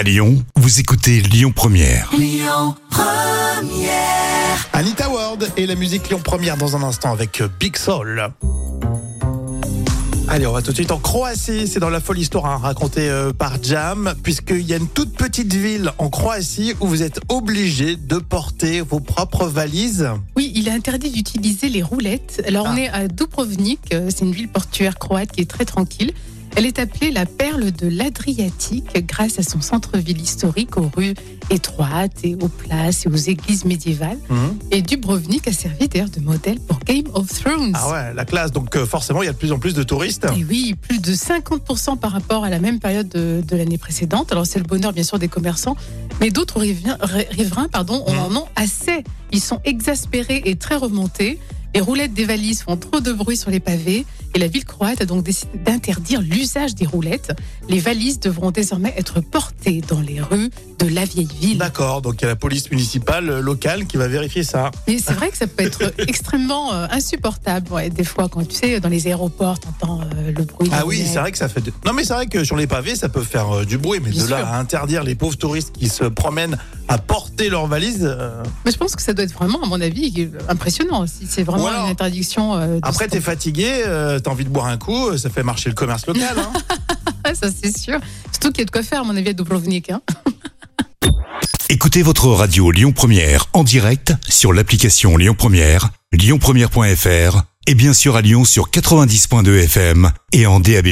À Lyon, vous écoutez Lyon Première. Anita Ward et la musique Lyon Première dans un instant avec euh, Big Soul. Allez, on va tout de suite en Croatie. C'est dans la folle histoire hein, racontée euh, par Jam, puisqu'il y a une toute petite ville en Croatie où vous êtes obligé de porter vos propres valises. Oui, il est interdit d'utiliser les roulettes. Alors Ah. on est à Dubrovnik, euh, c'est une ville portuaire croate qui est très tranquille. Elle est appelée la perle de l'Adriatique grâce à son centre-ville historique aux rues étroites et aux places et aux églises médiévales. Mhm. Et Dubrovnik a servi d'ailleurs de modèle pour Game of Thrones. Ah ouais, la classe. Donc euh, forcément, il y a de plus en plus de touristes. Et oui, plus de 50% par rapport à la même période de, de l'année précédente. Alors c'est le bonheur bien sûr des commerçants, mais d'autres riverains, ri- riverains pardon, Mhm. en ont assez. Ils sont exaspérés et très remontés. Les roulettes des valises font trop de bruit sur les pavés et la ville croate a donc décidé d'interdire l'usage des roulettes. Les valises devront désormais être portées dans les rues de la vieille ville. D'accord, donc il y a la police municipale euh, locale qui va vérifier ça. Mais c'est vrai que ça peut être extrêmement euh, insupportable. Ouais, des fois, quand tu sais, dans les aéroports, t'entends euh, le bruit. Ah oui, c'est vrai que ça fait. de- Non, mais c'est vrai que sur les pavés, ça peut faire euh, du bruit, mais Bien de là à interdire les pauvres touristes qui se promènent à porter leurs valises. euh, Mais je pense que ça doit être vraiment, à mon avis, impressionnant. Si c'est vraiment une interdiction. euh, Après, t'es fatigué, euh, t'as envie de boire un coup, euh, ça fait marcher le commerce local. hein. Ça c'est sûr. Surtout qu'il y a de quoi faire, à mon avis, à Dubrovnik. Hein. Écoutez votre radio Lyon Première en direct sur l'application Lyon Première, lyonpremière.fr et bien sûr à Lyon sur 90.2 FM et en DAB+.